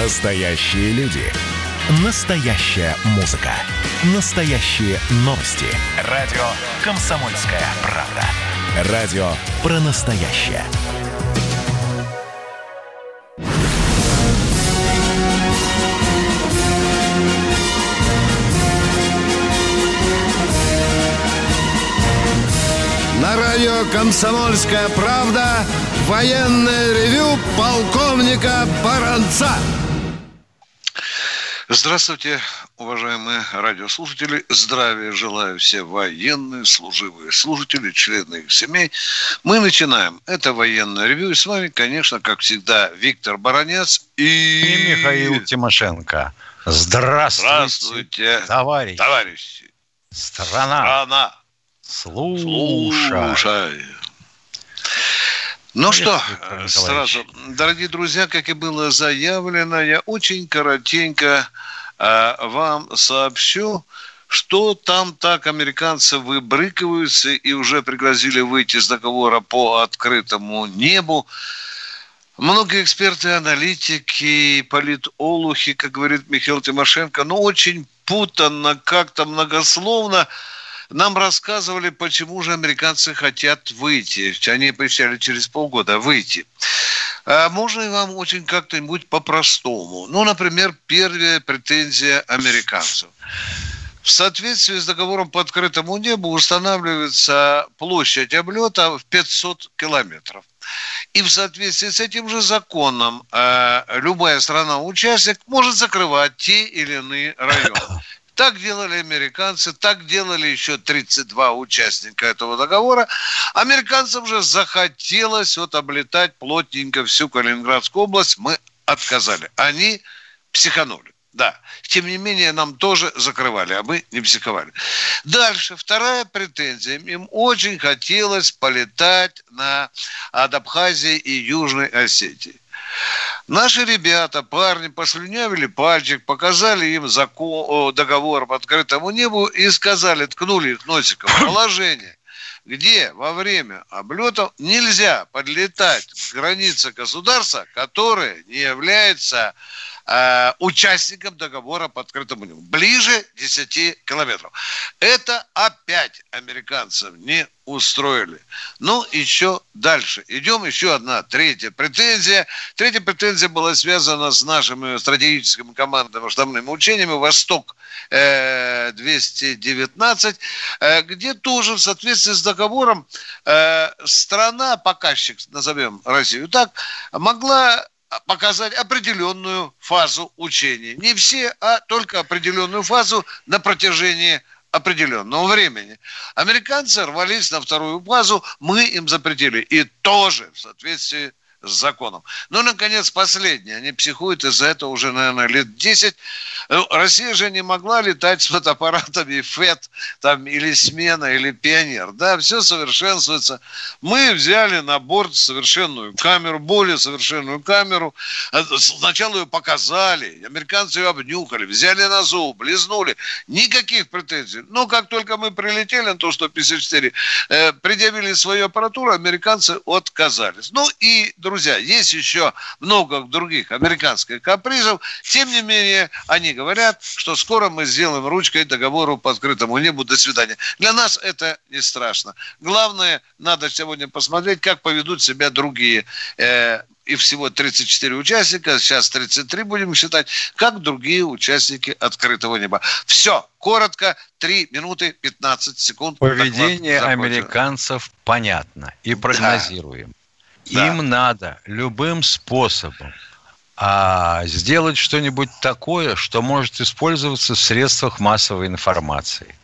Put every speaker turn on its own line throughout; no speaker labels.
Настоящие люди. Настоящая музыка. Настоящие новости. Радио «Комсомольская правда». Радио про настоящее.
На радио «Комсомольская правда» военное ревю полковника Баранца.
Здравствуйте, уважаемые радиослушатели. Здравия желаю все военные, служивые служители, члены их семей. Мы начинаем. Это военное ревю. И с вами, конечно, как всегда, Виктор Баранец и...
И Михаил Тимошенко. Здравствуйте,
Здравствуйте,
товарищ.
товарищи.
Страна.
Страна.
Слушай.
Слушай. Ну что, э, сразу, дорогие друзья, как и было заявлено, я очень коротенько э, вам сообщу, что там так американцы выбрыкиваются и уже пригласили выйти с договора по открытому небу. Многие эксперты, аналитики, политолухи, как говорит Михаил Тимошенко, ну, очень путанно, как-то многословно нам рассказывали, почему же американцы хотят выйти. Они обещали через полгода выйти. А можно и вам очень как-то-нибудь по-простому. Ну, например, первая претензия американцев. В соответствии с договором по открытому небу устанавливается площадь облета в 500 километров. И в соответствии с этим же законом э, любая страна-участник может закрывать те или иные районы. Так делали американцы, так делали еще 32 участника этого договора. Американцам же захотелось вот облетать плотненько всю Калининградскую область. Мы отказали. Они психанули. Да. Тем не менее, нам тоже закрывали, а мы не психовали. Дальше, вторая претензия. Им очень хотелось полетать на, от Абхазии и Южной Осетии. Наши ребята, парни, послюнявили пальчик, показали им закон, договор по открытому небу и сказали, ткнули их носиком положение, где во время облетов нельзя подлетать к границе государства, которое не является э, участником договора по открытому небу. Ближе 10 километров. Это опять американцев не устроили. Ну, еще дальше. Идем, еще одна, третья претензия. Третья претензия была связана с нашими стратегическими командными штабными учениями «Восток» э, 219, э, где тоже в соответствии с договором э, страна, показчик, назовем Россию так, могла показать определенную фазу учений. Не все, а только определенную фазу на протяжении определенного времени. Американцы рвались на вторую фазу, мы им запретили. И тоже в соответствии с законом. Ну, наконец, последнее. Они психуют из-за этого уже, наверное, лет 10. Э, Россия же не могла летать с фотоаппаратами ФЭТ там, или смена, или пионер. Да, все совершенствуется. Мы взяли на борт совершенную камеру, более совершенную камеру. Э, Сначала ее показали, американцы ее обнюхали, взяли на зуб, лизнули. Никаких претензий. Но как только мы прилетели на то, что 54, э, предъявили свою аппаратуру, американцы отказались. Ну и, есть еще много других американских капризов. Тем не менее, они говорят, что скоро мы сделаем ручкой договору по открытому небу. До свидания. Для нас это не страшно. Главное, надо сегодня посмотреть, как поведут себя другие э, и всего 34 участника, сейчас 33 будем считать, как другие участники открытого неба. Все, коротко, 3 минуты 15 секунд.
Поведение американцев понятно и прогнозируем.
Да.
Им надо любым способом а, сделать что-нибудь такое, что может использоваться в средствах массовой информации.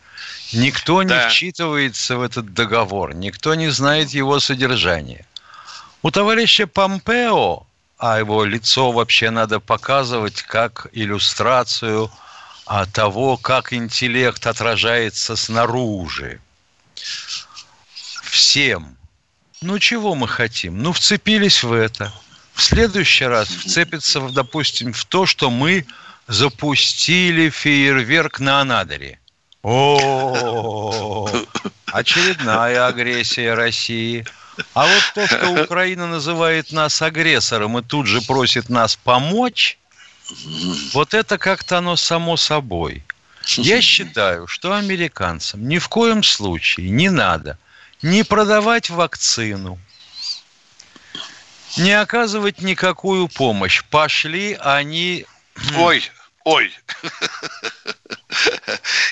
Никто не
Да.
вчитывается в этот договор, никто не знает его содержание. У товарища Помпео, а его лицо вообще надо показывать как иллюстрацию а, того, как интеллект отражается снаружи. Всем. Ну, чего мы хотим? Ну, вцепились в это. В следующий раз вцепятся, в, допустим, в то, что мы запустили фейерверк на Анадыре. О, очередная агрессия России. А вот то, что Украина называет нас агрессором и тут же просит нас помочь, Вот это как-то оно само собой. Я считаю, что американцам ни в коем случае не надо не продавать вакцину, не оказывать никакую помощь. Пошли они...
Ой, ой.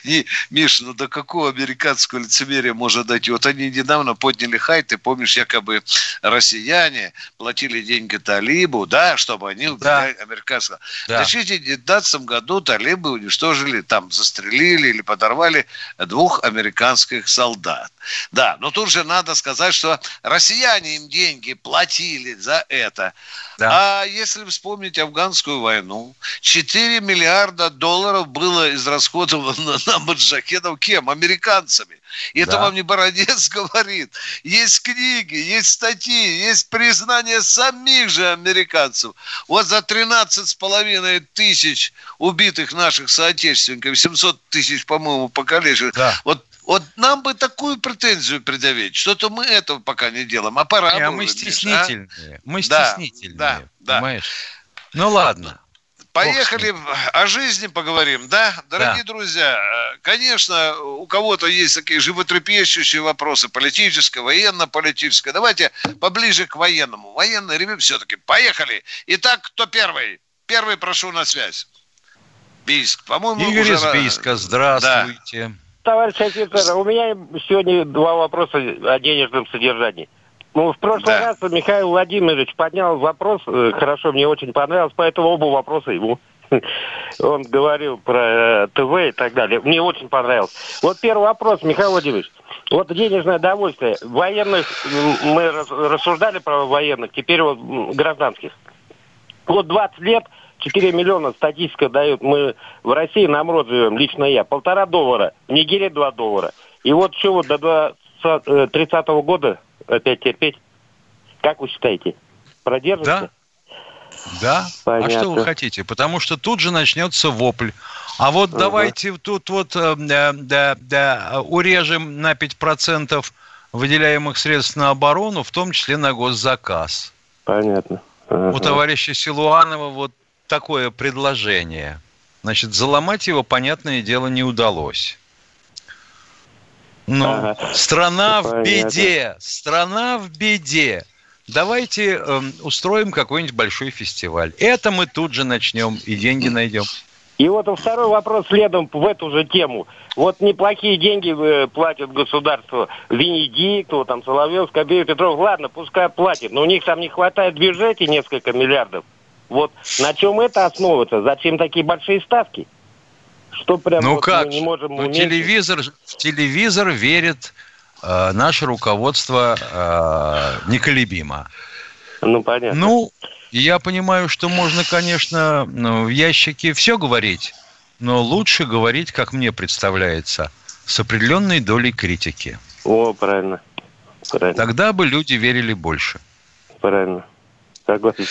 И, Миш, ну до какого американского лицемерия можно дойти? Вот они недавно подняли хайт, ты помнишь, якобы россияне платили деньги талибу, да, чтобы они убили да. американского. Да. В 2019 году талибы уничтожили, там застрелили или подорвали двух американских солдат. Да, но тут же надо сказать, что россияне им деньги платили за это. Да. А если вспомнить афганскую войну, 4 миллиарда долларов было израсходовано на маджахедов кем? Американцами. И это вам не Бородец говорит. Есть книги, есть статьи, есть признание самих же американцев. Вот за 13 с половиной тысяч убитых наших соотечественников, 700 тысяч, по-моему, покалеченных. Да. Вот вот нам бы такую претензию предъявить. Что-то мы этого пока не делаем. А пора. Не,
а мы стеснительные. А? Мы стеснительные. Да, да, понимаешь? Да. Ну ладно.
Поехали о жизни поговорим, да? Дорогие да. друзья, конечно, у кого-то есть такие животрепещущие вопросы, политическое, военно-политическое. Давайте поближе к военному. Военный ревю все-таки. Поехали. Итак, кто первый? Первый прошу на связь.
Бийск. По-моему, Игорь уже... из Бийска, здравствуйте. Да.
Товарищ офицер, у меня сегодня два вопроса о денежном содержании. Ну, в прошлый да. раз Михаил Владимирович поднял вопрос, э, хорошо, мне очень понравилось, поэтому оба вопроса ему. Он говорил про э, ТВ и так далее. Мне очень понравилось. Вот первый вопрос, Михаил Владимирович. Вот денежное довольствие. Военных, мы рассуждали про военных, теперь вот гражданских. Вот 20 лет 4 миллиона статистика дает. Мы в России на МРОД живем, лично я. Полтора доллара. В Нигерии 2 доллара. И вот что вот до 30 -го года опять терпеть? Как вы считаете? Продержится?
Да. Да. Понятно. А что вы хотите? Потому что тут же начнется вопль. А вот угу. давайте тут вот э, да, да, урежем на 5% выделяемых средств на оборону, в том числе на госзаказ.
Понятно.
Ага. У товарища Силуанова вот такое предложение. Значит, заломать его, понятное дело, не удалось. Но ага. страна в беде, страна в беде. Давайте э, устроим какой-нибудь большой фестиваль. Это мы тут же начнем и деньги найдем.
И вот второй вопрос следом в эту же тему. Вот неплохие деньги э, платят государство Венедикту, там, Соловьев, Скобеев, Петров. Ладно, пускай платят, но у них там не хватает в бюджете несколько миллиардов. Вот на чем это основывается? Зачем такие большие ставки?
Что прям ну вот как? мы не можем ну, телевизор, в телевизор верит э, наше руководство э, неколебимо.
Ну, понятно.
Ну, я понимаю, что можно, конечно, ну, в ящике все говорить, но лучше говорить, как мне представляется, с определенной долей критики.
О, правильно.
правильно. Тогда бы люди верили больше.
Правильно. Согласен.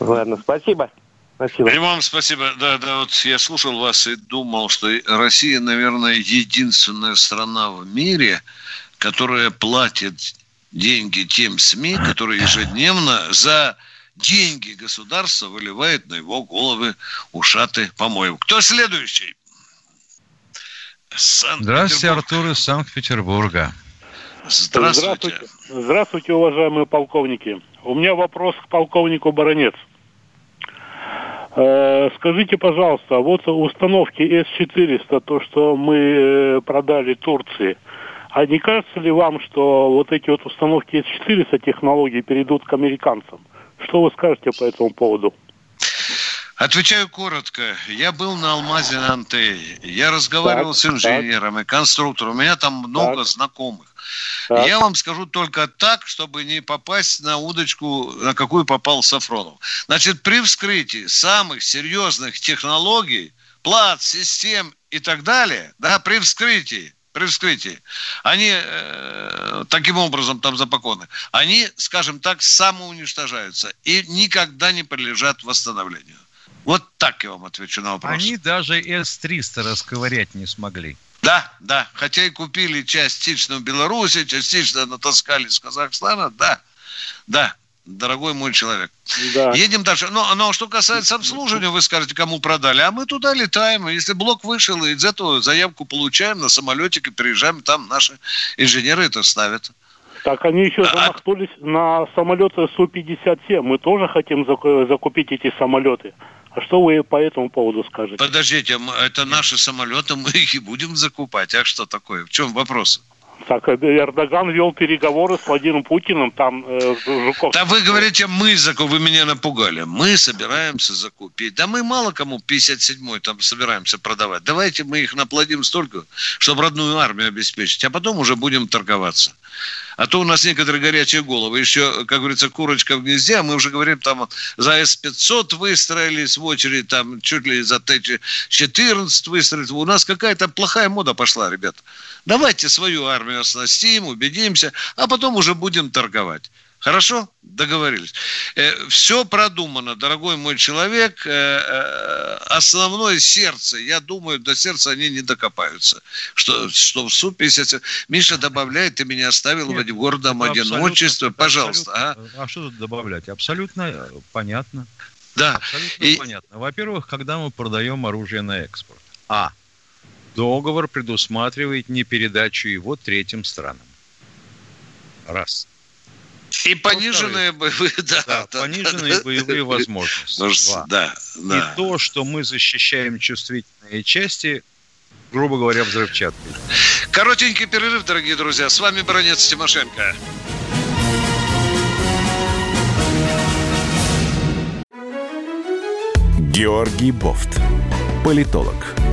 Ладно, спасибо.
Спасибо. И вам спасибо. Да, да, вот я слушал вас и думал, что Россия, наверное, единственная страна в мире, которая платит деньги тем СМИ, которые ежедневно за деньги государства выливает на его головы ушаты помоев. Кто следующий?
Здравствуйте, Артур из Санкт-Петербурга.
Здравствуйте. Здравствуйте. Здравствуйте, уважаемые полковники. У меня вопрос к полковнику Баранец. Э, скажите, пожалуйста, вот установки С-400, то, что мы э, продали Турции, а не кажется ли вам, что вот эти вот установки С-400 технологии перейдут к американцам? Что вы скажете по этому поводу?
Отвечаю коротко. Я был на Алмазе на Антее. Я разговаривал так, с инженером так. и конструктором. У меня там много так. знакомых. Так. Я вам скажу только так, чтобы не попасть на удочку, на какую попал Сафронов. Значит, при вскрытии самых серьезных технологий, плат, систем и так далее, да, при вскрытии, при вскрытии, они э, таким образом там запакованы, они, скажем так, самоуничтожаются и никогда не подлежат восстановлению. Вот так я вам отвечу на вопрос.
Они даже С-300 расковырять не смогли.
Да, да. Хотя и купили частично в Беларуси, частично натаскали из Казахстана. Да, да. дорогой мой человек. Да. Едем дальше. Но, но что касается обслуживания, вы скажете, кому продали. А мы туда летаем. Если блок вышел, из этого заявку получаем на самолетик и приезжаем, там наши инженеры это ставят.
Так они еще а... замахнулись на самолеты Су-57. Мы тоже хотим закупить эти самолеты. А что вы по этому поводу скажете?
Подождите, это наши самолеты, мы их и будем закупать. А что такое? В чем вопрос?
Так, э, Эрдоган вел переговоры с Владимиром Путиным, там э,
Жуков. Да вы говорите, мы закупим, вы меня напугали. Мы собираемся закупить. Да мы мало кому 57-й там собираемся продавать. Давайте мы их наплодим столько, чтобы родную армию обеспечить, а потом уже будем торговаться. А то у нас некоторые горячие головы. Еще, как говорится, курочка в гнезде, а мы уже говорим, там за С-500 выстроились в очередь, там чуть ли за Т-14 выстроились. У нас какая-то плохая мода пошла, ребят. Давайте свою армию оснастим, убедимся, а потом уже будем торговать. Хорошо? Договорились. Э, все продумано, дорогой мой человек. Э, э, основное сердце, я думаю, до сердца они не докопаются. Что, что в Су-57... Миша добавляет, ты меня оставил Нет, в городом одиночества. Пожалуйста.
А? а что тут добавлять? Абсолютно понятно. Да. Абсолютно И... понятно. Во-первых, когда мы продаем оружие на экспорт. А. Договор предусматривает не передачу его третьим странам. Раз.
И пониженные боевые,
да, да, да, пониженные да, боевые да, возможности. Ну, Два. Да, да. И то, что мы защищаем чувствительные части, грубо говоря, взрывчаткой.
Коротенький перерыв, дорогие друзья. С вами Бронец Тимошенко.
Георгий Бофт. Политолог,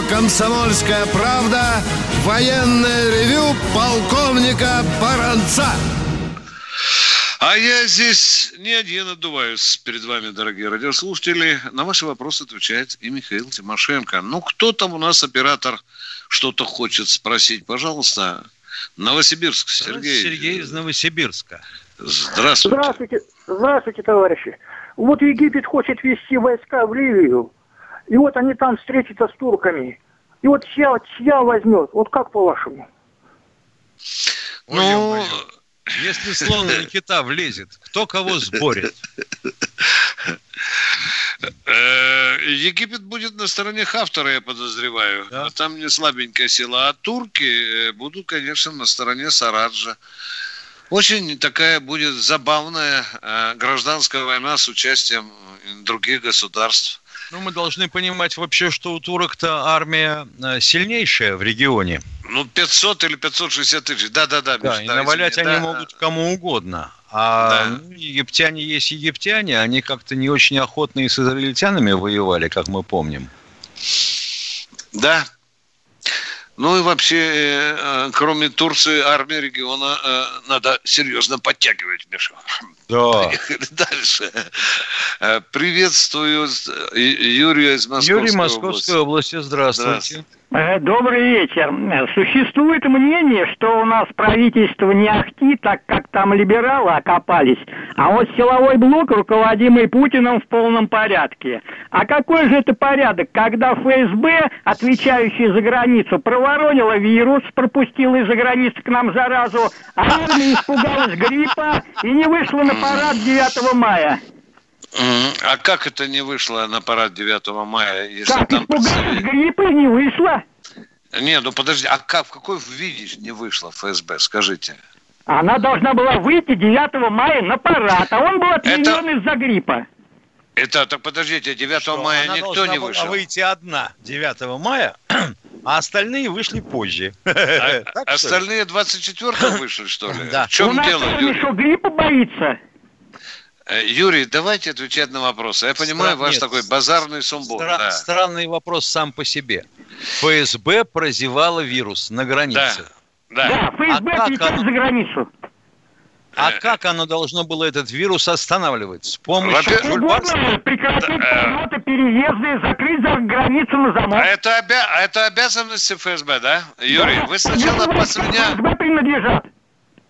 Радио «Комсомольская правда» военное ревю полковника Баранца.
А я здесь не один отдуваюсь перед вами, дорогие радиослушатели. На ваши вопросы отвечает и Михаил Тимошенко. Ну, кто там у нас оператор что-то хочет спросить? Пожалуйста. Новосибирск, Сергей.
Сергей из Новосибирска.
Здравствуйте.
Здравствуйте, здравствуйте, товарищи. Вот Египет хочет ввести войска в Ливию. И вот они там встретятся с турками. И вот чья, чья возьмет? Вот как по-вашему?
Ну, если слон на кита влезет, кто кого сборит?
Э, Египет будет на стороне Хафтара, я подозреваю. Да. Там не слабенькая сила. А турки э, будут, конечно, на стороне Сараджа. Очень такая будет забавная э, гражданская война с участием других государств.
Ну, мы должны понимать вообще, что у турок-то армия э, сильнейшая в регионе.
Ну, 500 или 560 тысяч, да-да-да.
Да, и да, навалять извини, они да. могут кому угодно. А да. ну, египтяне есть египтяне, они как-то не очень охотно и с израильтянами воевали, как мы помним.
Да, ну и вообще, э, э, кроме Турции, армии региона надо серьезно подтягивать, Миша. Да. Поехали дальше. Приветствую Юрия из Московской
Юрий Московской области. области. Здравствуйте. Здравствуйте.
Э, добрый вечер. Существует мнение, что у нас правительство не ахти, так как там либералы окопались, а вот силовой блок, руководимый Путиным, в полном порядке. А какой же это порядок, когда ФСБ, отвечающий за границу, проворонила вирус, пропустила из-за границы к нам заразу, а армия испугалась гриппа и не вышла на парад 9 мая?
А как это не вышло на парад 9 мая?
Если как, там испугалась гриппа и не вышло?
Не, ну подожди, а как, в какой виде не вышло ФСБ, скажите?
Она должна была выйти 9 мая на парад, а он был отменен это... из-за гриппа.
Это, так подождите, 9 Что, мая никто не вышел.
Она выйти одна 9 мая, а остальные вышли позже.
А, остальные 24 вышли, что ли? Да. В чем
У нас
дело,
Юрий? что, гриппа боится?
Э, Юрий, давайте отвечать на вопросы. Я понимаю Стран... ваш Нет, такой базарный сумбур. Стра...
Да. Странный вопрос сам по себе. ФСБ прозевала вирус на границе.
Да, да. да ФСБ а отвечает она... за границу.
А как оно должно было этот вирус останавливать? С помощью Жульбарского?
Прекратить
Да, э.
полеты, переезды, закрыть за границу на замок.
А это, обя- а это обязанности ФСБ, да? Юрий, вы сначала послюня...
ФСБ принадлежат.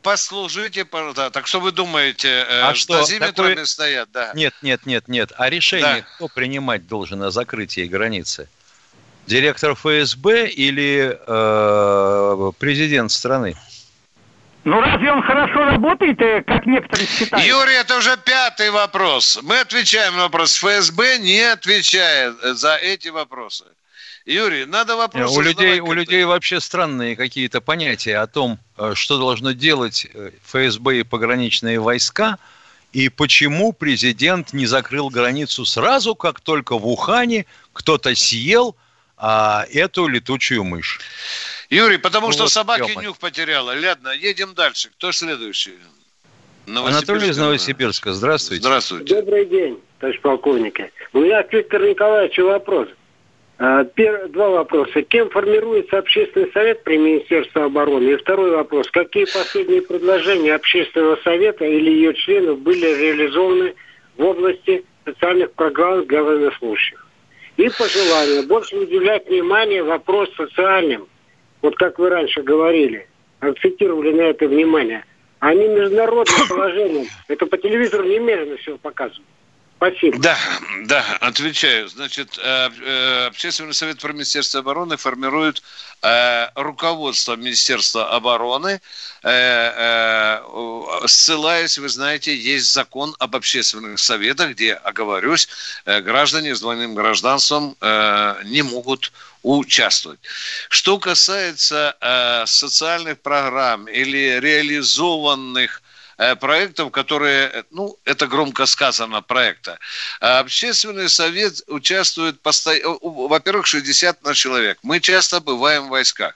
Послужите, пожалуйста. Так что вы думаете, э,
А
с
что,
дозиметрами
такой-
стоят, да?
Нет, нет, нет, нет. А решение
Да.
кто принимать должен о закрытии границы? Директор ФСБ или э, президент страны?
Ну разве он хорошо работает, э, как некоторые считают?
Юрий, это уже пятый вопрос. Мы отвечаем на вопрос. ФСБ не отвечает э, за эти вопросы. Юрий, надо вопросы
у людей, у людей вообще странные какие-то понятия о том, э, что должно делать э, ФСБ и пограничные войска, и почему президент не закрыл границу сразу, как только в Ухане кто-то съел а, эту летучую мышь.
Юрий, потому
Ну
что
вот,
собаки нюх потеряла. Ладно, едем дальше. Кто следующий?
Анатолий из
Новосибирска.
Новосибирска, здравствуйте.
Здравствуйте.
Добрый день, товарищ полковник. У меня к Виктору Николаевичу вопрос. А, Два вопроса. Кем формируется общественный совет при Министерстве обороны? И второй вопрос. Какие последние предложения общественного совета или ее членов были реализованы в области социальных программ для военнослужащих? И пожелание больше уделять внимание вопрос социальным. Вот как вы раньше говорили, акцентировали на это внимание. Не международным положением. Это по телевизору немедленно все показывают. Спасибо.
Да, да, отвечаю. Значит, э, э, Общественный совет при Министерстве обороны формирует э, руководство Министерства обороны, ссылаясь, вы знаете, есть закон об общественных советах, где, оговорюсь, граждане с двойным гражданством не могут участвовать. Что касается социальных программ или реализованных проектов, которые, э, ну, это громко сказано, проекта. А Общественный совет участвует, постоянно, во-первых, 60 на человек. Мы часто бываем в войсках.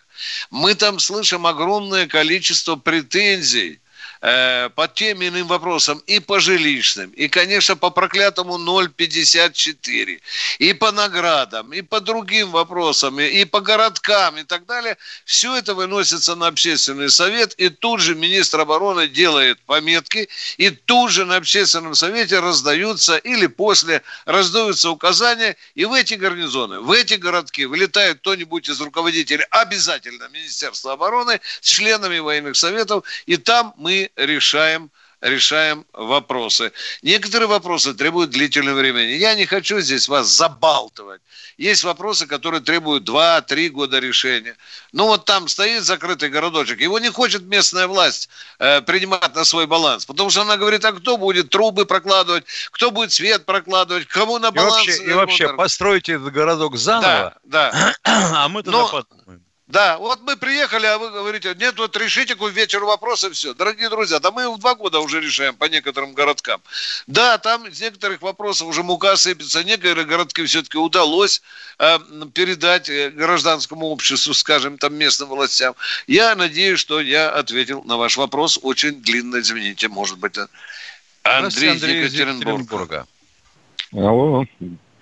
Мы там слышим огромное количество претензий э, по тем или иным вопросам, и по жилищным, и, конечно, по проклятому 0,54, и по наградам, и по другим вопросам, и, и по городкам, и так далее. Все это выносится на общественный совет, и тут же министр обороны делает пометки, и тут же на общественном совете раздаются или после раздаются указания, и в эти гарнизоны, в эти городки вылетает кто-нибудь из руководителей обязательно Министерства обороны с членами военных советов, и там мы решаем решаем вопросы. Некоторые вопросы требуют длительного времени. Я не хочу здесь вас забалтывать. Есть вопросы, которые требуют 2-3 года решения. Ну вот там стоит закрытый городочек, его не хочет местная власть э, принимать на свой баланс, потому что она говорит, а кто будет трубы прокладывать, кто будет свет прокладывать, кому на
И
баланс...
вообще, и вообще постройте этот городок заново,
Да, да.
а мы тогда
Но-
подумаем.
Да, вот мы приехали, а вы говорите, нет, вот решите к вечеру вопрос и все. Дорогие друзья, да мы в два года уже решаем по некоторым городкам. Да, там из некоторых вопросов уже мука сыпется, некоторые городки все-таки удалось э, передать э, гражданскому обществу, скажем, там местным властям. Я надеюсь, что я ответил на ваш вопрос очень длинно, извините, может быть. э. Андрей, из
из
Екатеринбурга.
Екатеринбурга.
Алло.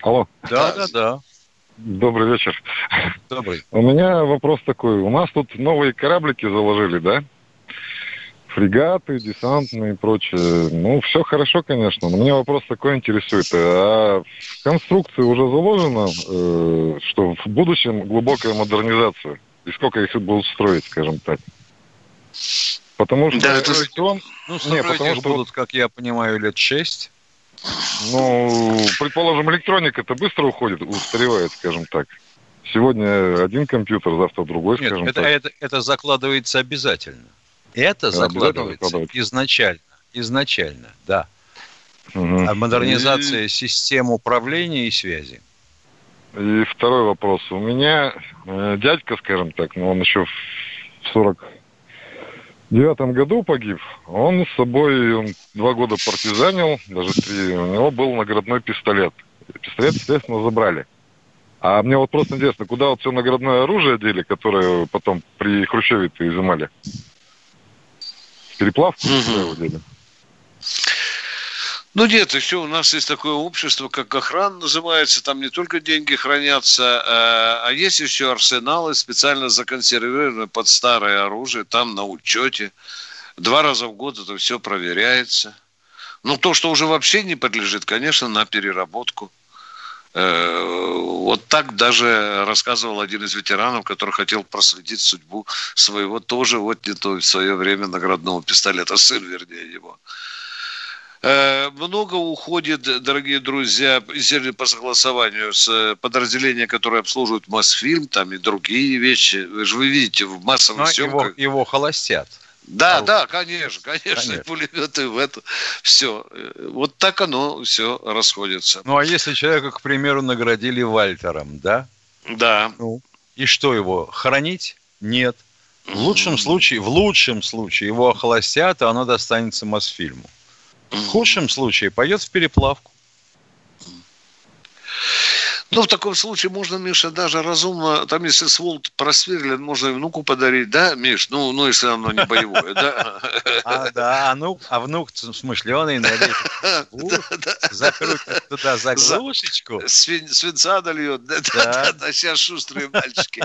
Алло.
Да, да, да.
Добрый вечер.
Добрый.
У меня вопрос такой. У нас тут новые кораблики заложили, да? Фрегаты, десантные и прочее. Ну, все хорошо, конечно. Но меня вопрос такой интересует. А в конструкции уже заложено, э, что в будущем глубокая модернизация? И сколько их будут строить, скажем так? Потому что
Да, это-
Ну,
Не,
строить
потому
их
что
будут, как я понимаю, лет шесть.
Ну, предположим, электроника-то быстро уходит, устаревает, скажем так. Сегодня один компьютер, завтра другой,
Нет,
скажем
это,
так.
это, это закладывается обязательно. Это
обязательно
закладывается
закладывается.
изначально. Изначально, да.
Мгм.
А модернизация систем управления и связи.
И второй вопрос. У меня э, дядька, скажем так, но он еще в 49 году погиб. Он с собой он два года партизанил, даже три. У него был наградной пистолет. Пистолет, естественно, забрали. А мне вот просто интересно, куда вот все наградное оружие дели, которое потом при Хрущеве-то изымали? В переплавку куда его дели?
Ну нет, еще у нас есть такое общество, как охрана называется, там не только деньги хранятся, э, а есть еще арсеналы, специально законсервированные под старое оружие, там на учете. Два раза в год это все проверяется. Ну, то, что уже вообще не подлежит, конечно, на переработку. Э, вот так даже рассказывал один из ветеранов, который хотел проследить судьбу своего тоже то в свое время наградного пистолета, сын, вернее, его. Э, много уходит, дорогие друзья, по согласованию с подразделением, которое обслуживает Мосфильм, там и другие вещи. Вы же вы видите в массовых Но
съемках... Его, его холостят.
Да, а да, конечно, конечно, конечно. пулеметы в это все. Вот так оно все расходится.
Ну а если человека, к примеру, наградили Вальтером, да?
Да.
Ну, и что его? Хоронить? Нет. В лучшем случае, в лучшем случае его охолостят, а оно достанется Мосфильму. В худшем случае пойдет в переплавку.
Ну, в таком случае можно, Миша, даже разумно, там, если сволт просверлен, можно и внуку подарить, да, Миш? Ну, ну если оно не боевое, да?
А, да, а, ну, а внук смышленый, надеюсь, закрутит туда заглушечку.
Свинца дольет, да, да, да, сейчас шустрые мальчики.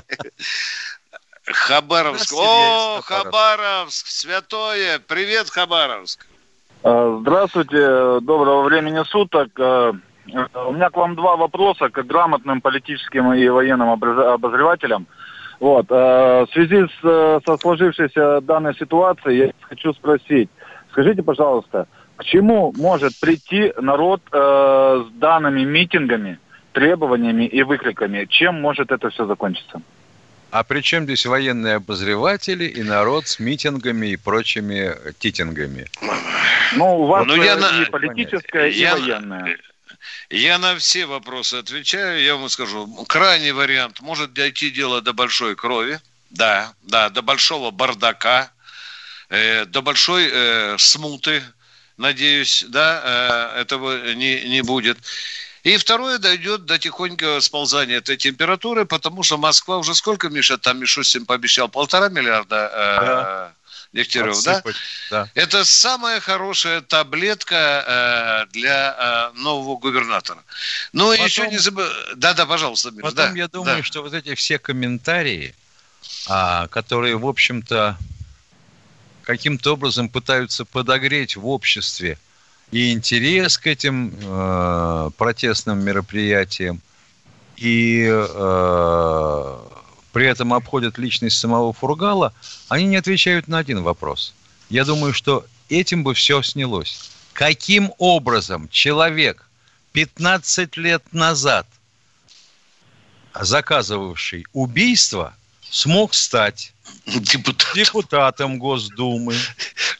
Хабаровск. О, Хабаровск, святое. Привет, Хабаровск.
А, здравствуйте, доброго времени суток. А, у меня к вам два вопроса, как грамотным политическим и военным обозревателям. Вот. В связи с, со сложившейся данной ситуацией я хочу спросить, скажите, пожалуйста, к чему может прийти народ э, с данными митингами, требованиями и выкриками? Чем может это все закончиться?
А при чем здесь военные обозреватели и народ с митингами и прочими титингами?
Ну, у вас ну, я и на... политическое, я... и военное.
Я на все вопросы отвечаю. Я вам скажу, крайний вариант может дойти дело до большой крови. Да, да, до большого бардака, э, до большой э, смуты, надеюсь, да, э, этого не, не будет. И второе, дойдет до тихонького сползания этой температуры, потому что Москва уже сколько, Миша, там Мишустин пообещал? Полтора миллиарда э, да. Дегтярев, да? да? Это самая хорошая таблетка э, для э, нового губернатора. Но потом, еще не забывай... Да-да, пожалуйста,
Миша. Потом да, я думаю, да. что вот эти все комментарии, а, которые, в общем-то, каким-то образом пытаются подогреть в обществе и интерес к этим э, протестным мероприятиям, и э, при этом обходят личность самого Фургала, они не отвечают на один вопрос. Я думаю, что этим бы все снялось. Каким образом человек 15 лет назад заказывавший убийство смог стать Депутат. депутатом Госдумы,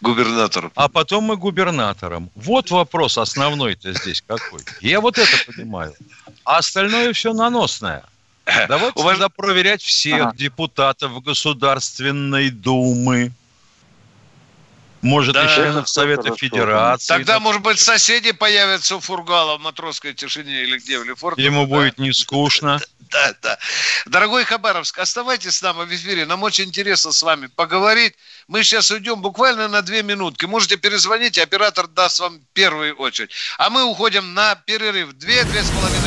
губернатором.
А потом и губернатором. Вот вопрос основной-то здесь какой. Я вот это понимаю. А остальное все наносное. Давайте Уваж... проверять всех ага. депутатов Государственной Думы. Может, да, и членов Совета хорошо. Федерации.
Тогда, может быть, соседи появятся у Фургала в матросской тишине или где, в Лефорте.
Ему да? будет не скучно.
Да, да. Дорогой Хабаровск, оставайтесь с нами в эфире. Нам очень интересно с вами поговорить. Мы сейчас уйдем буквально на две минутки. Можете перезвонить, оператор даст вам первую очередь. А мы уходим на перерыв. Две-две с половиной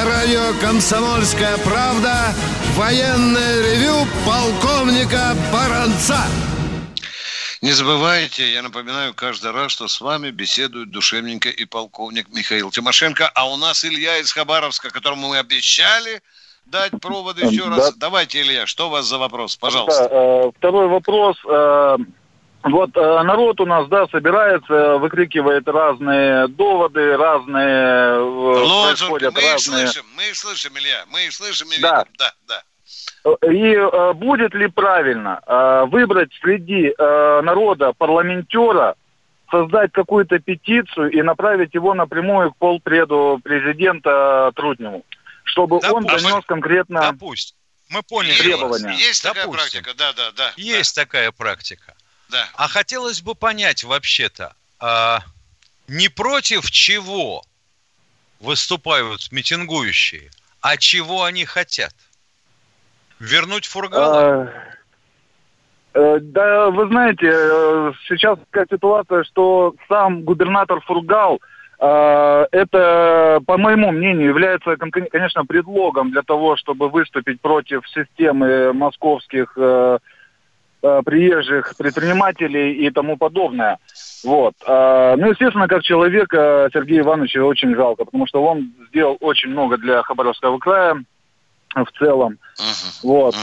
На радио «Комсомольская правда» военное ревю полковника Баранца.
Не забывайте, я напоминаю каждый раз, что с вами беседует душевненько и полковник Михаил Тимошенко, а у нас Илья из Хабаровска, которому мы обещали дать проводы еще да. раз. Давайте, Илья, что у вас за вопрос? Пожалуйста.
Да, э, второй вопрос. Э, вот э, народ у нас, да, собирается, выкрикивает разные доводы, разные э,
Лозунги,
происходят
мы их
разные.
слышим, мы их слышим, Илья, мы их слышим и
Да.
Да, да.
И э, будет ли правильно э, выбрать среди э, народа парламентера, создать какую-то петицию и направить его напрямую к полпреду президента Трудневу, чтобы он
Допустим.
донес конкретно
Допустим. Мы поняли
Есть,
требования.
есть такая
Допустим.
практика, да, да, да.
Есть такая практика.
Да.
А хотелось бы понять вообще-то, а, не против чего выступают митингующие, а чего они хотят? Вернуть Фургала?
Э, э, Да, вы знаете, э, сейчас такая ситуация, что сам губернатор Фургал, э, это, по моему мнению, является, кон- конечно, предлогом для того, чтобы выступить против системы московских э, э, приезжих предпринимателей и тому подобное. Вот. А, Ну, естественно, как человека Сергея Ивановича очень жалко, потому что он сделал очень много для Хабаровского края в целом. Вот.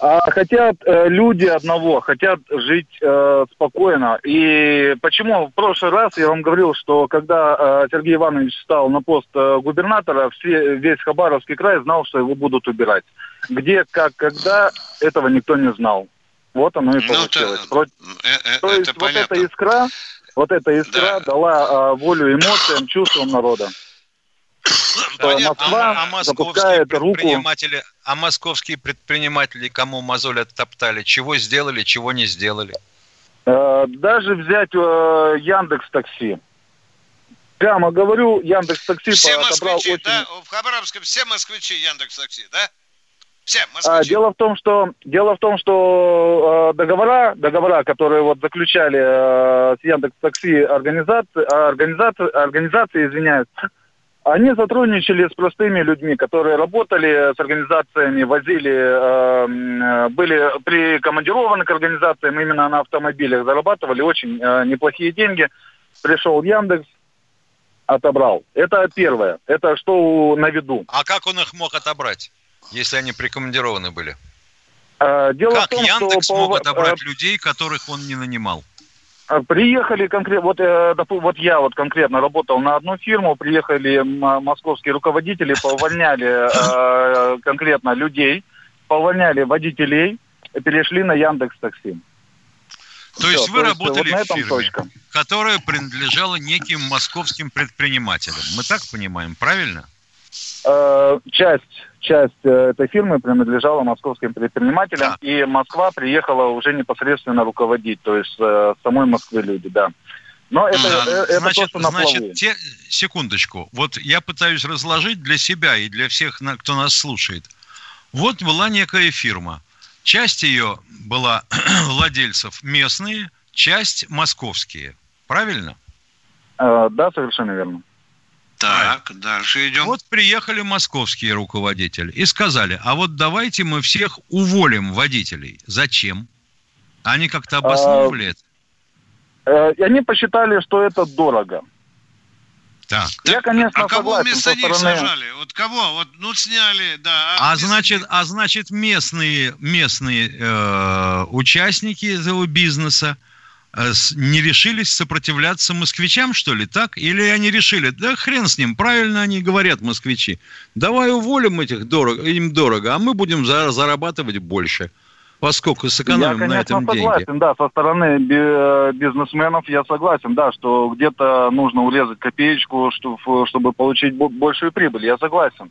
А хотят э, люди одного, хотят жить э, спокойно. И почему в прошлый раз я вам говорил, что когда э, Сергей Иванович стал на пост э, губернатора, все, весь Хабаровский край знал, что его будут убирать. Где, как, когда, этого никто не знал. Вот оно и получилось. Про-
Э,
То есть вот эта искра, вот эта искра дала э, волю эмоциям, чувствам народа.
Понятно.
Москва
а, а московские
запускает руку
предприниматели, а московские предприниматели кому мозоль оттоптали? Чего сделали, чего не сделали?
Э, Даже взять э, Яндекс Такси. Прямо говорю, Яндекс Такси
Все
отобрал
москвичи,
очень.
да, в Хабаровске все москвичи Яндекс Такси, да? Все
А, дело в том, что дело в том, что э, договора, договора, которые вот заключали э, с Яндекс Такси организации, организации, организации, извиняюсь, они сотрудничали с простыми людьми, которые работали с организациями, возили, э, э, были прикомандированы к организациям именно на автомобилях, зарабатывали очень э, неплохие деньги. Пришел Яндекс, отобрал. Это первое. Это что на виду.
А как он их мог отобрать, если они прикомандированы были?
Э, Дело
как
в том,
Яндекс
что
мог отобрать
э,
людей, которых он не нанимал?
А, Приехали конкретно, вот, э, вот я вот конкретно работал на одну фирму, приехали московские руководители, поувольняли э, конкретно людей, поувольняли водителей, перешли на Яндекс Такси.
То есть вы работали
вот
в фирме,
точка.
которая принадлежала неким московским предпринимателям. Мы так понимаем, правильно?
Э, часть, часть э, этой фирмы принадлежала московским предпринимателям, и Москва приехала уже непосредственно руководить, то есть э, самой Москвы люди, да. Но это, э, это
значит,
на плаву.
значит, те, секундочку. Вот я пытаюсь разложить для себя и для всех, кто нас слушает. Вот была некая фирма. Часть ее была владельцев местные, часть московские. Правильно?
Э, да, совершенно верно.
Так, дальше идем.
Вот приехали московские руководители и сказали, а вот давайте мы всех уволим водителей. Зачем? Они как-то обосновывали это?
Э, И они посчитали, что это дорого.
Так.
Я, конечно,
а кого
согласен
вместо них
стороны...
сажали? Вот кого? Вот, ну, сняли, да.
А значит, а значит местные, местные э, участники этого бизнеса не решились сопротивляться москвичам, что ли, так? Или они решили, да хрен с ним, правильно они говорят, москвичи, давай уволим этих дорого, им дорого, а мы будем за- зарабатывать больше, поскольку сэкономим
я,
на
конечно,
этом деньги.
согласен, да, со стороны э, бизнесменов я согласен, да, что где-то нужно урезать копеечку, что- чтобы получить бо- большую прибыль, я согласен.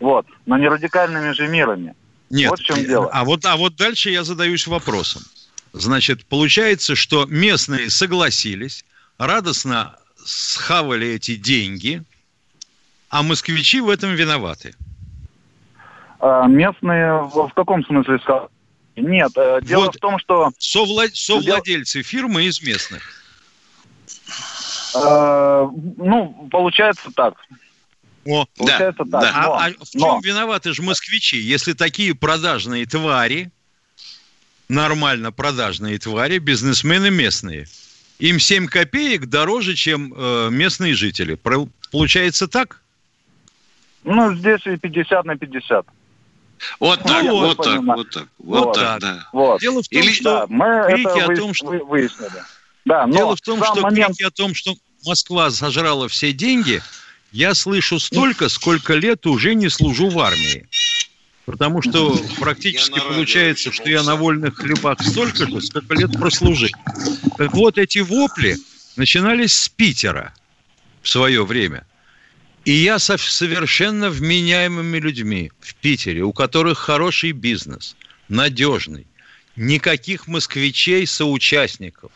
Вот, но не радикальными же мерами.
Нет,
Вот в чем
э,
дело.
А вот, а вот дальше я задаюсь вопросом. Значит, получается, что местные согласились, радостно схавали эти деньги, а москвичи в этом виноваты.
А местные в, каком смысле сказали? Нет, э, дело
Вот
в том, что...
Совла- Совладельцы фирмы из местных.
э, ну, получается так.
О,
Получается так.
А-
но-
а, в чем
но-
виноваты же москвичи, если такие продажные твари, нормально продажные твари, бизнесмены местные, им 7 копеек дороже, чем э, местные жители. Про- Получается так?
Ну, здесь и 50 на 50.
Вот так,
Ну,
вот
вы
так, вот так, вот
Вот.
так, да.
Вот.
Дело в том,
Или-
что
Да, мы
крики
это
о том, что
вы- выяснили. Да, но
Дело в том, что
момент...
крики о том, что Москва сожрала все деньги, я слышу столько, сколько лет уже не служу в армии. Потому что практически получается, что я на вольных хлебах столько же, сколько лет прослужил. Так вот, эти вопли начинались с Питера в свое время. И я со совершенно вменяемыми людьми в Питере, у которых хороший бизнес, надежный, никаких москвичей, соучастников.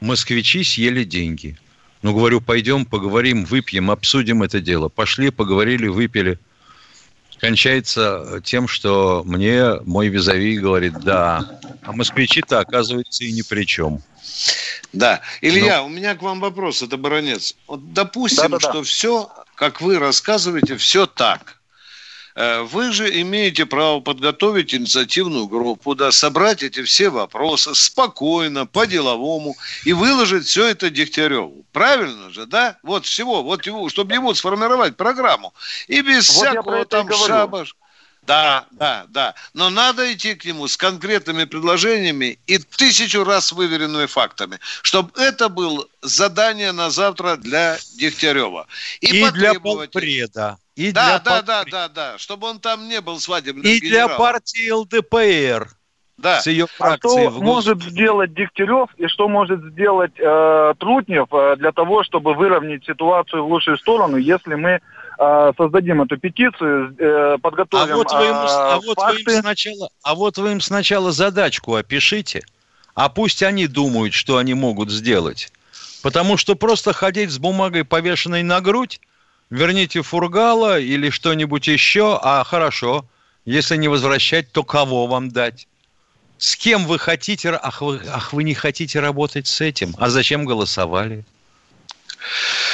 Москвичи съели деньги. Ну, говорю, пойдем, поговорим, выпьем, обсудим это дело. Пошли, поговорили, выпили. Кончается тем, что мне мой визави говорит, да, а москвичи-то, оказывается, и ни при чем.
Да. Илья, у меня к вам вопрос, это баронец. Вот допустим,
Да-да-да.
что все, как вы рассказываете, все так. Э, Вы же имеете право подготовить инициативную группу, да, собрать эти все вопросы спокойно, по-деловому и выложить все это Дегтяреву. Правильно же, да? Вот всего, вот его, чтобы ему сформировать программу. И без
Вот
всякого
и
там шабаш. Да, да, да. Но надо идти к нему с конкретными предложениями и тысячу раз выверенными фактами, чтобы это было задание на завтра для Дегтярева.
И, для
потребовать-
полпреда, и
Да,
для
да,
полпреда,
да, да, да, чтобы он там не был свадебным
и для
генералом.
партии ЛДПР
Да.
с ее
А что
в
может сделать Дегтярев и что может сделать э, Трутнев э, для того, чтобы выровнять ситуацию в лучшую сторону, если мы э, создадим эту петицию, э,
А
подготовим
вот, вы им,
э,
а, вот вы им
факты.
сначала, а вот вы им сначала задачку опишите, а пусть они думают, что они могут сделать. Потому что просто ходить с бумагой, повешенной на грудь, верните фургала или что-нибудь еще, а хорошо, если не возвращать, то кого вам дать? С кем вы хотите, ах вы, ах, вы не хотите работать с этим? А зачем голосовали?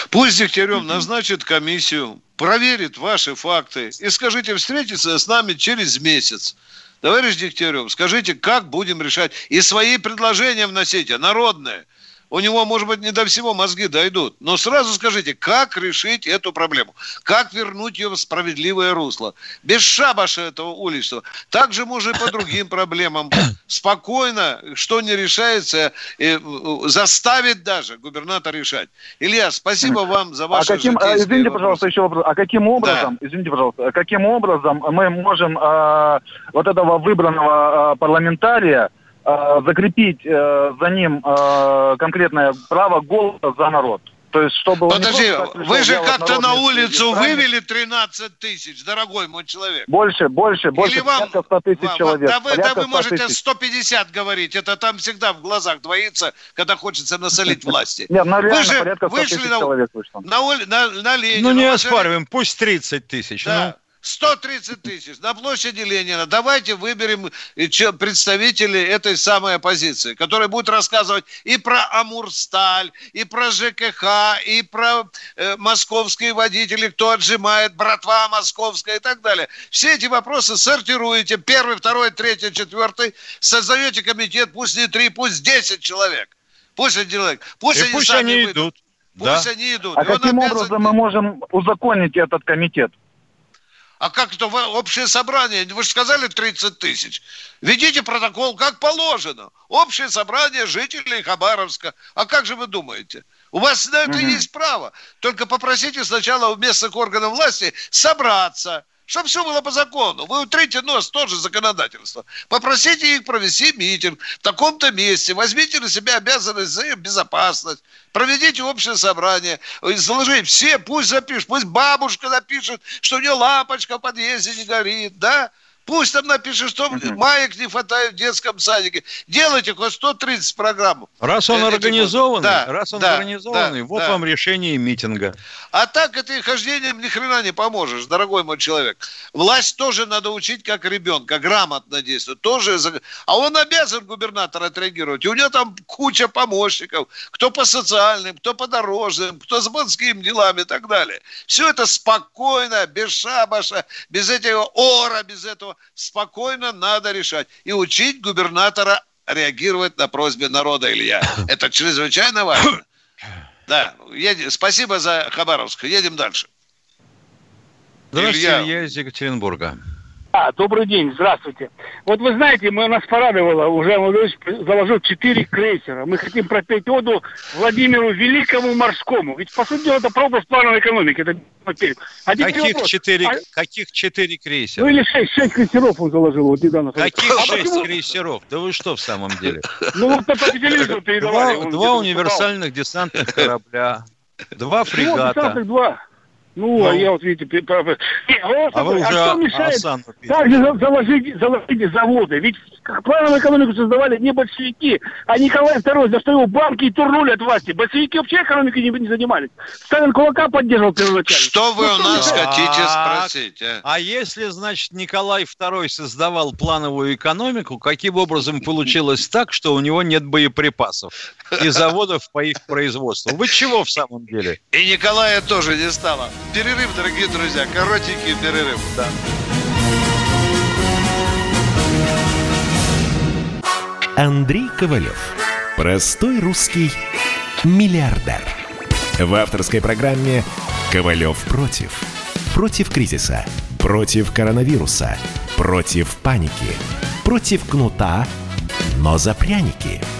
Пусть Дегтярев назначит комиссию, проверит ваши факты и скажите, встретиться с нами через месяц. Товарищ Дегтярев, скажите, как будем решать? И свои предложения вносите, народные. У него, может быть, не до всего мозги дойдут. Но сразу скажите, как решить эту проблему? Как вернуть ее в справедливое русло? Без шабаша этого уличного. Также можно и по другим проблемам. Спокойно, что не решается, э, э, заставить даже губернатора решать. Илья, спасибо вам за
А каким, а,
житейские
извините,
вопросы.
пожалуйста, еще вопрос. А каким образом, извините, пожалуйста, а каким образом мы можем э, вот этого выбранного э, парламентария э, закрепить э, за ним э, конкретное право голоса за народ? То есть, чтобы
Подожди,
просто так
вы же как-то на улицу
избрания.
вывели 13 тысяч, дорогой мой человек.
Больше, больше, больше,
Или вам-
порядка 100 тысяч
Вам-
человек.
Да вы, да вы
100
можете
тысяч.
150 говорить, это там всегда в глазах двоится, когда хочется насолить власти.
Нет, ну
Вы же
порядка 100
вышли
тысяч
на-
человек вышло.
На, на, на Ленина.
Ну, не оспариваем, пусть 30 тысяч.
Да.
ну.
130 тысяч на площади Ленина. Давайте выберем э, представителей этой самой оппозиции, которые будут рассказывать и про Амурсталь, и про ЖКХ, и про э, московские водители, кто отжимает, братва московская и так далее. Все эти вопросы сортируете. Первый, второй, третий, четвертый. Создаете комитет, пусть не три, пусть 10 человек. Пусть они человек. Пусть
И
они
пусть
сами
они
выйдут.
идут.
Пусть
Да.
они идут.
А
И
каким образом мы можем узаконить этот комитет?
А как это общее собрание? Вы же сказали 30 тысяч. Ведите протокол как положено. Общее собрание жителей Хабаровска. А как же вы думаете? У вас на это
Мгм.
есть право. Только попросите сначала у местных органов власти собраться, чтобы все было по закону. Вы утрите нос, тоже законодательство. Попросите их провести митинг в таком-то месте. Возьмите на себя обязанность за безопасность. Проведите общее собрание. Заложите все, пусть запишут. Пусть бабушка напишет, что у нее лампочка в подъезде не горит, да? Пусть там напишет, что маек не хватает в детском садике. Делайте хоть 130 программ.
Раз он
Э,
организованный,
Да,
раз он
да,
организованный,
да,
вот
да.
вам решение митинга.
А так это и хождением ни хрена не поможешь, дорогой мой человек. Власть тоже надо учить как ребенка, грамотно действовать. Тоже, а он обязан губернатор отреагировать. И у него там куча помощников, кто по социальным, кто по дорожным, кто с морскими делами и так далее. Все это спокойно, без шабаша, без этого ора, без этого. Спокойно надо решать. И учить губернатора реагировать на просьбы народа, Илья. Это чрезвычайно важно. Да, едем. спасибо за Хабаровск. Едем дальше.
Здравствуйте,
Илья.
Илья из Екатеринбурга.
А, добрый день, здравствуйте. Вот вы знаете, мы, нас порадовало, уже Владимирович заложил четыре крейсера. Мы хотим пропеть оду Владимиру Великому Морскому. Ведь, по сути дела, это пропуск плановой экономики. Это
а каких, четыре, а... каких четыре крейсера?
Ну или шесть, шесть крейсеров он заложил вот недавно.
Каких а шесть почему? крейсеров? Да вы что в самом деле?
Ну вот по телевизору
передавали. Два, два универсальных десантных корабля, два фрегата.
Два. Ну, а ну, а я вот, видите,
не, вот, а вы уже а что мешает
также заложить, заложить заводы? Ведь плановую экономику создавали не большевики, а Николай II, за что его банки и турнули от власти. Большевики вообще экономикой не, не занимались. Сталин кулака поддерживал первоначально.
Что вы ну, у нас да. хотите спросить?
А? а если, значит, Николай II создавал плановую экономику, каким образом получилось так, что у него нет боеприпасов и заводов по их производству? Вы чего в самом деле?
И Николая тоже не стало. Перерыв, дорогие друзья, коротенький перерыв. Да.
Андрей Ковалев. Простой русский миллиардер. В авторской программе «Ковалев против». Против кризиса, против коронавируса, против паники, против кнута, но за пряники –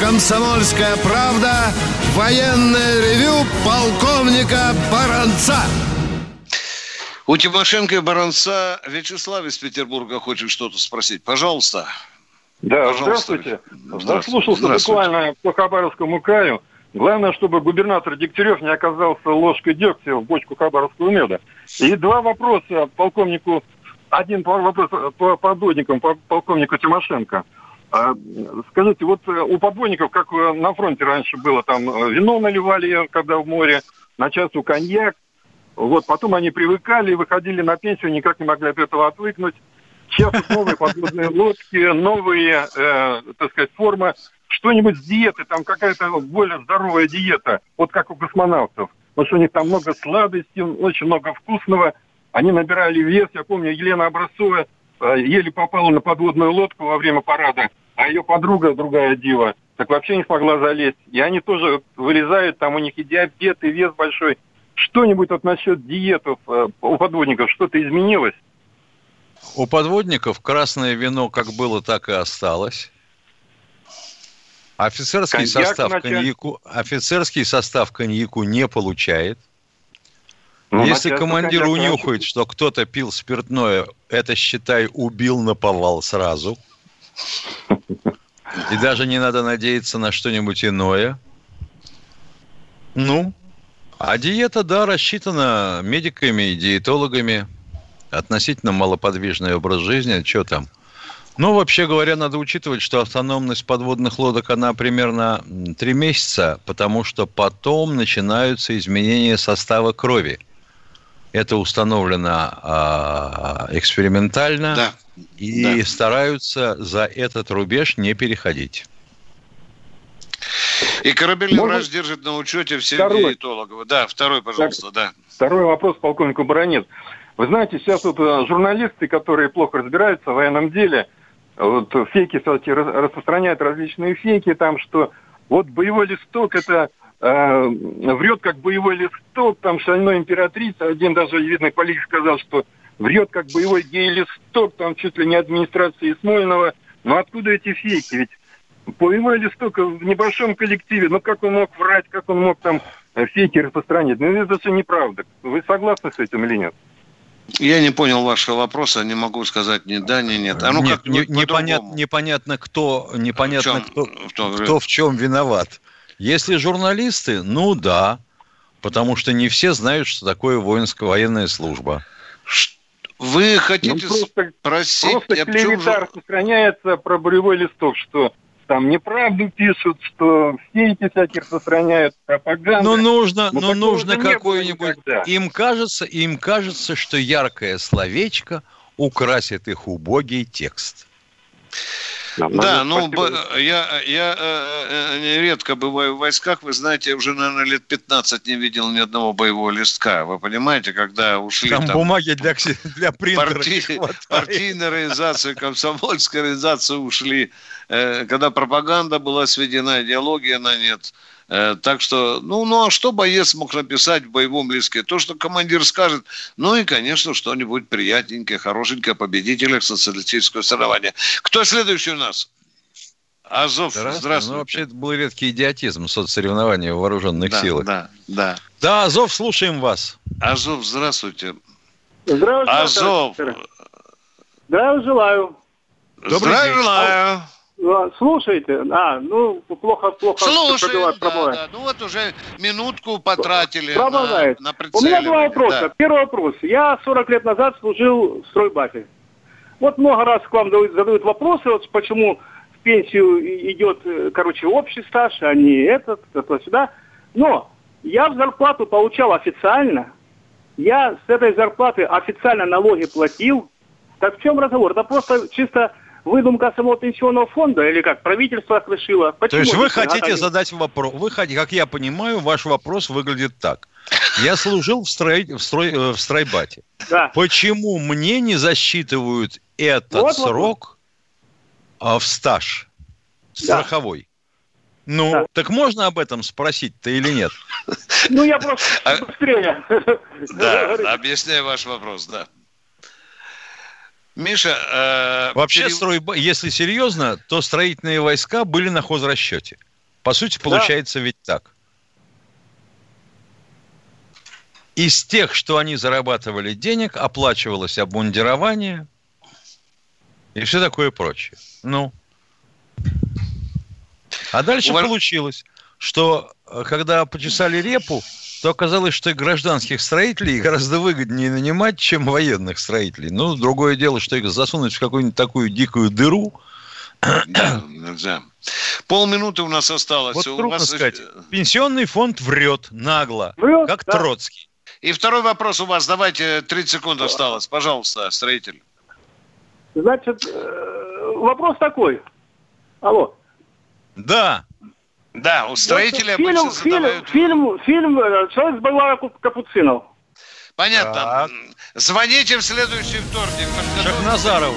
«Комсомольская правда» военное ревю полковника Баранца.
У Тимошенко и Баранца Вячеслав из Петербурга хочет что-то спросить. Пожалуйста.
Да, Пожалуйста. здравствуйте. здравствуйте. Заслушался здравствуйте. буквально по Хабаровскому краю. Главное, чтобы губернатор Дегтярев не оказался ложкой дегтя в бочку хабаровского меда. И два вопроса полковнику, один вопрос по подводникам, по полковнику Тимошенко – скажите, вот э, у подводников, как э, на фронте раньше было, там э, вино наливали, когда в море, на часу коньяк, вот, потом они привыкали, выходили на пенсию, никак не могли от этого отвыкнуть. Сейчас новые подводные лодки, новые, э, так сказать, формы, что-нибудь с диеты, там какая-то более здоровая диета, вот как у космонавтов. Потому что у них там много сладостей, очень много вкусного. Они набирали вес. Я помню, Елена Образцова еле попала на подводную лодку во время парада, а ее подруга, другая дива, так вообще не смогла залезть. И они тоже вылезают, там у них и диабет, и вес большой. Что-нибудь вот насчет диетов э, у подводников, что-то изменилось?
У подводников красное вино как было, так и осталось. Офицерский Коньяк состав коньяку, офицерский состав коньяку не получает. Ну, Если командир унюхает, что кто-то пил спиртное, это, считай, убил на повал сразу. И даже не надо надеяться на что-нибудь иное. Ну, а диета, да, рассчитана медиками и диетологами. Относительно малоподвижный образ жизни. Что там? Ну, вообще говоря, надо учитывать, что автономность подводных лодок, она примерно 3 месяца, потому что потом начинаются изменения состава крови. Это установлено а, экспериментально. Да. И да. стараются за этот рубеж не переходить.
И корабельный Можно... врач держит на учете всех второй. диетологов. Да, второй, пожалуйста, так, да.
Второй вопрос полковнику Баранец. Вы знаете, сейчас вот э, журналисты, которые плохо разбираются в военном деле, вот фейки, кстати, распространяют различные фейки, там, что вот боевой листок это э, врет как боевой листок, там шальной императрица, один даже видный политик сказал, что врет как боевой гей-листок, там чуть ли не администрации Смольного. Но откуда эти фейки? Ведь боевой листок в небольшом коллективе, ну как он мог врать, как он мог там фейки распространять? Ну это все неправда. Вы согласны с этим или нет?
Я не понял вашего вопроса, не могу сказать ни да, ни нет.
А ну нет, как не, непонятно, непонятно, кто, непонятно, в чем, кто, кто, кто в чем виноват. Если журналисты, ну да, потому что не все знают, что такое воинская военная служба.
Вы хотите ну, просто,
спросить... Просто клевета распространяется про боевой листок, что там неправду пишут, что все эти всякие распространяют пропаганду.
Ну нужно, ну, нужно какое-нибудь. Им кажется, им кажется, что яркое словечко украсит их убогий текст.
Да, ну, я, я э, э, редко бываю в войсках, вы знаете, я уже, наверное, лет 15 не видел ни одного боевого листка. Вы понимаете, когда ушли
там... там бумаги для, для принтера
парти, Партийная организация, комсомольская организация ушли. Э, когда пропаганда была сведена, идеология на нет – Э, так что, ну, ну, а что боец мог написать в боевом листке? То, что командир скажет, ну и, конечно, что-нибудь приятненькое, хорошенькое о победителях социалистического соревнования. Кто следующий у нас? Азов, здравствуйте. здравствуйте. Ну,
вообще, это был редкий идиотизм соцсоревнования в вооруженных
да,
силах.
Да, да.
Да, Азов, слушаем вас.
Азов, здравствуйте.
Здравствуйте.
Азов.
Здравия желаю.
Здравия желаю.
Ну, слушайте, а, ну, плохо, плохо
Слушаем, да, да, ну вот уже минутку потратили
Промывает. на, на У меня два вопроса. Да. Первый вопрос. Я 40 лет назад служил в стройбате. Вот много раз к вам задают вопросы, вот почему в пенсию идет, э, короче, общий стаж, а не этот, это сюда. Но я в зарплату получал официально, я с этой зарплаты официально налоги платил. Так в чем разговор? Это просто чисто выдумка самого пенсионного фонда или как? Правительство решило.
Почему То есть вы хотите а, задать вопрос, вы хотите, как я понимаю, ваш вопрос выглядит так. Я служил в, строй, в, строй, э, в стройбате. Да. Почему мне не засчитывают этот вот, срок вот. А, в стаж страховой? Да. Ну, да. так можно об этом спросить-то или нет?
Ну, я просто а быстрее.
Да, объясняю ваш вопрос, да. Миша,
э, вообще перев... строй, если серьезно, то строительные войска были на хозрасчете. По сути, получается да. ведь так. Из тех, что они зарабатывали денег, оплачивалось обмундирование и все такое прочее. Ну. А дальше Увар... получилось, что э, когда почесали репу, то оказалось, что и гражданских строителей гораздо выгоднее нанимать, чем военных строителей. Ну, другое дело, что их засунуть в какую-нибудь такую дикую дыру.
Да, да. Полминуты у нас осталось.
Вот у трудно вас... сказать. Пенсионный фонд врет нагло, врет, как да. Троцкий.
И второй вопрос у вас. Давайте, 30 секунд осталось. Пожалуйста, строитель.
Значит, э, вопрос такой. Алло.
Да.
Да, у строителей фильм, обычно
фильм, задавают... Фильм, фильм э, «Человек с бульвара Капуцинов».
Понятно. Так. Звоните в следующий вторник.
Шахназарову.